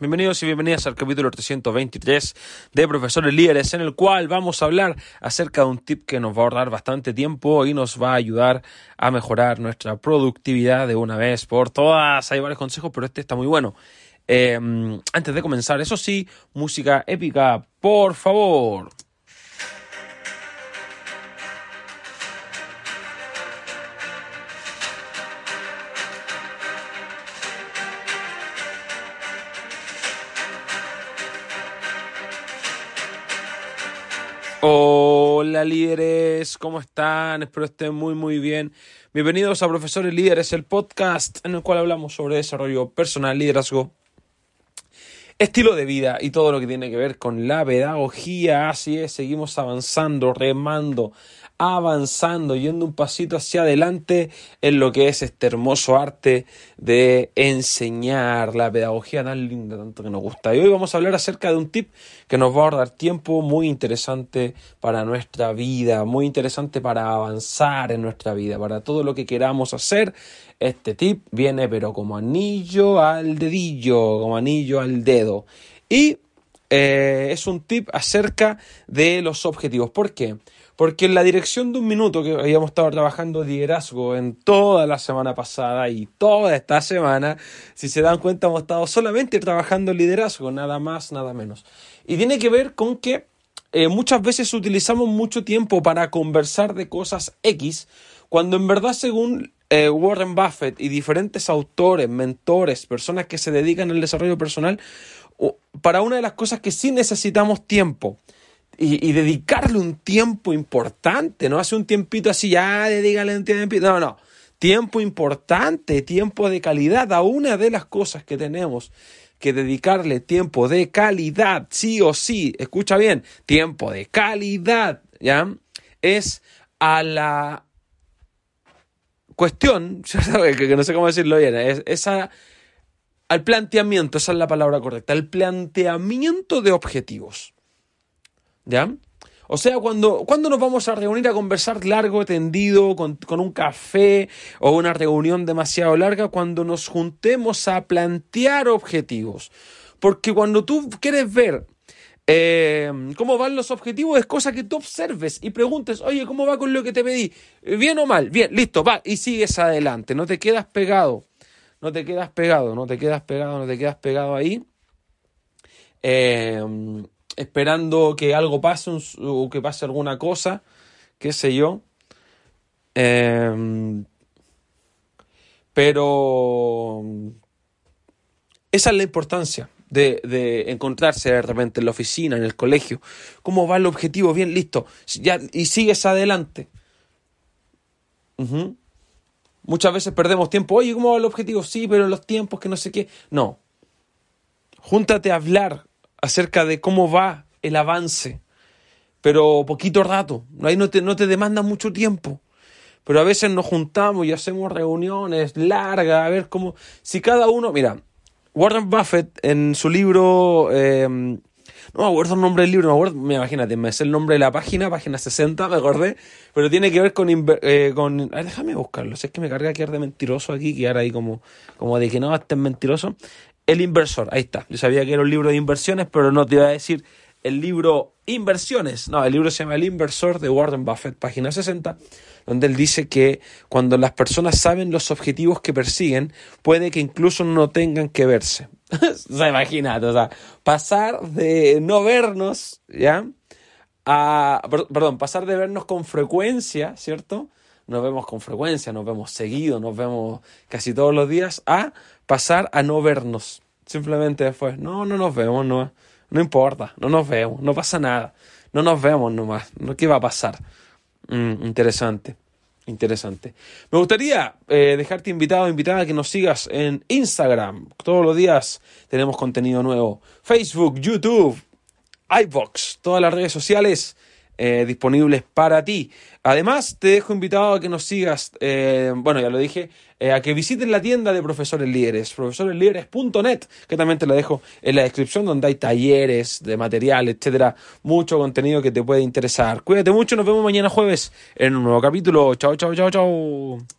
Bienvenidos y bienvenidas al capítulo 323 de Profesores Líderes, en el cual vamos a hablar acerca de un tip que nos va a ahorrar bastante tiempo y nos va a ayudar a mejorar nuestra productividad de una vez por todas. Hay varios consejos, pero este está muy bueno. Eh, antes de comenzar, eso sí, música épica, por favor. Hola líderes, ¿cómo están? Espero estén muy muy bien. Bienvenidos a Profesores Líderes, el podcast en el cual hablamos sobre desarrollo personal, liderazgo, estilo de vida y todo lo que tiene que ver con la pedagogía. Así es, seguimos avanzando, remando, avanzando, yendo un pasito hacia adelante en lo que es este hermoso arte de enseñar la pedagogía tan linda, tanto que nos gusta. Y hoy vamos a hablar acerca de un tip que nos va a ahorrar tiempo muy interesante para nuestra vida, muy interesante para avanzar en nuestra vida, para todo lo que queramos hacer. Este tip viene pero como anillo al dedillo, como anillo al dedo. Y eh, es un tip acerca de los objetivos. ¿Por qué? Porque en la dirección de un minuto, que habíamos estado trabajando liderazgo en toda la semana pasada y toda esta semana, si se dan cuenta, hemos estado solamente trabajando liderazgo, nada más, nada menos. Y tiene que ver con que eh, muchas veces utilizamos mucho tiempo para conversar de cosas X, cuando en verdad, según eh, Warren Buffett y diferentes autores, mentores, personas que se dedican al desarrollo personal, para una de las cosas que sí necesitamos tiempo y, dedicarle un tiempo importante, no hace un tiempito así, ya dedícale un tiempito, no, no, tiempo importante, tiempo de calidad, a una de las cosas que tenemos que dedicarle tiempo de calidad, sí o sí, escucha bien, tiempo de calidad, ¿ya? Es a la cuestión, que no sé cómo decirlo bien, es esa al planteamiento, esa es la palabra correcta, al planteamiento de objetivos. ¿Ya? O sea, cuando, cuando nos vamos a reunir a conversar largo, tendido, con, con, un café o una reunión demasiado larga, cuando nos juntemos a plantear objetivos. Porque cuando tú quieres ver eh, cómo van los objetivos, es cosa que tú observes y preguntes, oye, ¿cómo va con lo que te pedí? ¿Bien o mal? Bien, listo, va, y sigues adelante, no te quedas pegado, no te quedas pegado, no te quedas pegado, no te quedas pegado ahí. Eh, esperando que algo pase o que pase alguna cosa, qué sé yo. Em, pero esa es la importancia de, de, encontrarse de repente en la oficina, en el colegio. ¿Cómo va el objetivo? Bien, listo. Ya, y sigues adelante. Muchas veces perdemos tiempo. Oye, ¿cómo va el objetivo? Sí, pero los tiempos que no sé qué. No. Júntate a hablar acerca de cómo va el avance, pero poquito rato, ahí no te, no te demanda mucho tiempo. Pero a veces nos juntamos y hacemos reuniones largas, a ver cómo, si cada uno, mira, Warren Buffett en su libro, em, no me acuerdo el nombre del libro, me acuerdo, imagínate, me sé el nombre de la página, página 60, me acordé, pero tiene que ver con, eh, con a ver, déjame buscarlo, sé que me carga que de mentiroso aquí, que ahora ahí como, como de que no, este es mentiroso. El inversor, ahí está. Yo sabía que era un libro de inversiones, pero no te iba a decir el libro Inversiones. No, el libro se llama El inversor de Warren Buffett, página 60, donde él dice que cuando las personas saben los objetivos que persiguen, puede que incluso no tengan que verse. o sea, imagínate, o sea, pasar de no vernos, ¿ya? A, perdón, pasar de vernos con frecuencia, ¿cierto? Nos vemos con frecuencia, nos vemos seguido, nos vemos casi todos los días, a pasar a no vernos. Simplemente después, no, no nos vemos, no, no importa, no nos vemos, no pasa nada, no nos vemos nomás, ¿no? ¿qué va a pasar? Mm, interesante. Interesante. Me gustaría eh, dejarte invitado invitada a que nos sigas en Instagram. Todos los días tenemos contenido nuevo. Facebook, YouTube, iBox, todas las redes sociales eh, disponibles para ti. Además, te dejo invitado a que nos sigas, eh, bueno, ya lo dije, eh, a que visites la tienda de Profesores Líderes, profesoreslíderes.net, que también te la dejo en la descripción, donde hay talleres de material, etcétera, mucho contenido que te puede interesar. Cuídate mucho, nos vemos mañana jueves en un nuevo capítulo. Chao, chao, chao, chao.